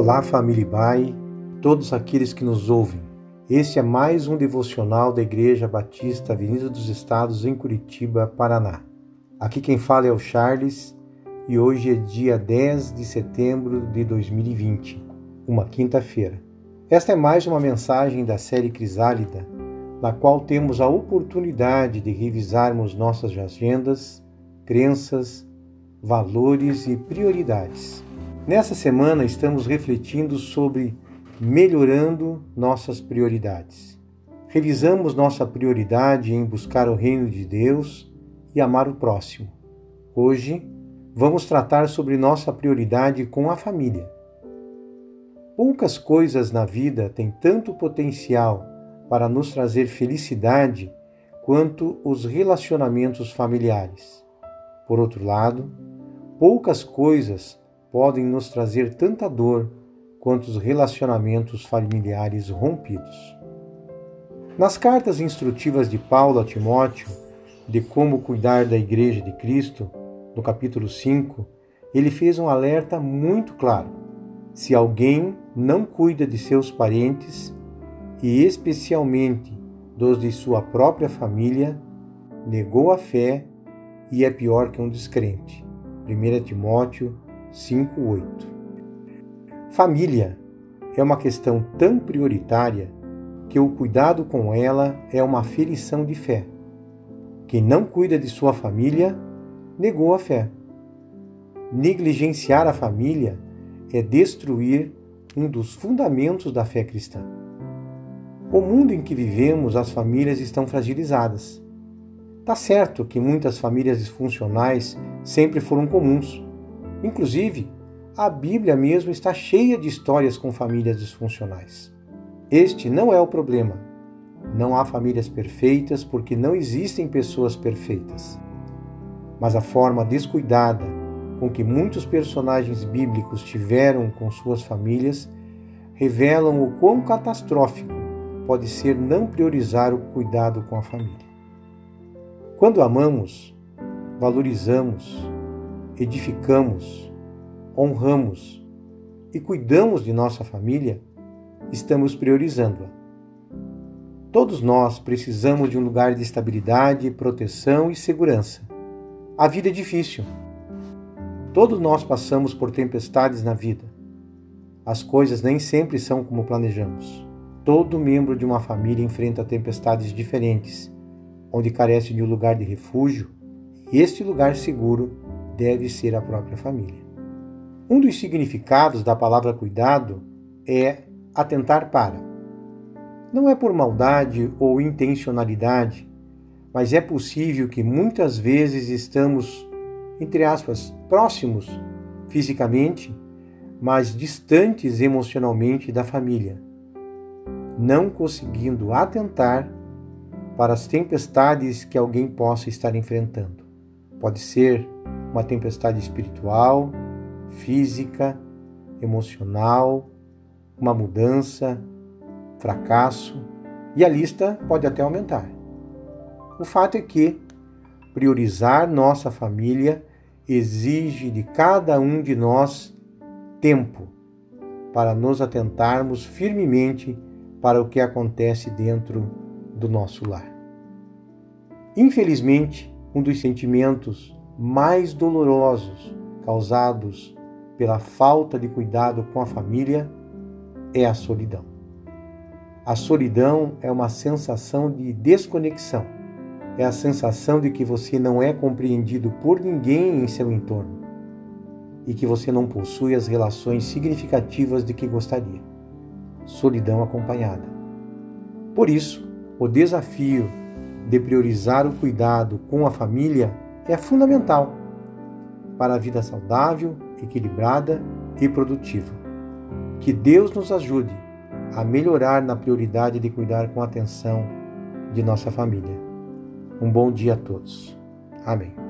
Olá, família Bai, todos aqueles que nos ouvem. Este é mais um devocional da Igreja Batista Avenida dos Estados, em Curitiba, Paraná. Aqui quem fala é o Charles e hoje é dia 10 de setembro de 2020, uma quinta-feira. Esta é mais uma mensagem da série Crisálida, na qual temos a oportunidade de revisarmos nossas agendas, crenças, valores e prioridades. Nessa semana estamos refletindo sobre melhorando nossas prioridades. Revisamos nossa prioridade em buscar o reino de Deus e amar o próximo. Hoje vamos tratar sobre nossa prioridade com a família. Poucas coisas na vida têm tanto potencial para nos trazer felicidade quanto os relacionamentos familiares. Por outro lado, poucas coisas podem nos trazer tanta dor quanto os relacionamentos familiares rompidos. Nas cartas instrutivas de Paulo a Timóteo de como cuidar da Igreja de Cristo, no capítulo 5, ele fez um alerta muito claro. Se alguém não cuida de seus parentes, e especialmente dos de sua própria família, negou a fé e é pior que um descrente. 1 Timóteo 5:8. Família é uma questão tão prioritária que o cuidado com ela é uma aferição de fé. Quem não cuida de sua família negou a fé. Negligenciar a família é destruir um dos fundamentos da fé cristã. O mundo em que vivemos, as famílias estão fragilizadas. Tá certo que muitas famílias disfuncionais sempre foram comuns. Inclusive, a Bíblia mesmo está cheia de histórias com famílias disfuncionais. Este não é o problema. Não há famílias perfeitas porque não existem pessoas perfeitas. Mas a forma descuidada com que muitos personagens bíblicos tiveram com suas famílias revelam o quão catastrófico pode ser não priorizar o cuidado com a família. Quando amamos, valorizamos, edificamos, honramos e cuidamos de nossa família, estamos priorizando-a. Todos nós precisamos de um lugar de estabilidade, proteção e segurança. A vida é difícil. Todos nós passamos por tempestades na vida. As coisas nem sempre são como planejamos. Todo membro de uma família enfrenta tempestades diferentes, onde carece de um lugar de refúgio, e este lugar seguro deve ser a própria família. Um dos significados da palavra cuidado é atentar para. Não é por maldade ou intencionalidade, mas é possível que muitas vezes estamos, entre aspas, próximos fisicamente, mas distantes emocionalmente da família não conseguindo atentar para as tempestades que alguém possa estar enfrentando. Pode ser uma tempestade espiritual, física, emocional, uma mudança, fracasso, e a lista pode até aumentar. O fato é que priorizar nossa família exige de cada um de nós tempo para nos atentarmos firmemente para o que acontece dentro do nosso lar. Infelizmente, um dos sentimentos mais dolorosos causados pela falta de cuidado com a família é a solidão. A solidão é uma sensação de desconexão. É a sensação de que você não é compreendido por ninguém em seu entorno e que você não possui as relações significativas de que gostaria solidão acompanhada. Por isso, o desafio de priorizar o cuidado com a família é fundamental para a vida saudável, equilibrada e produtiva. Que Deus nos ajude a melhorar na prioridade de cuidar com atenção de nossa família. Um bom dia a todos. Amém.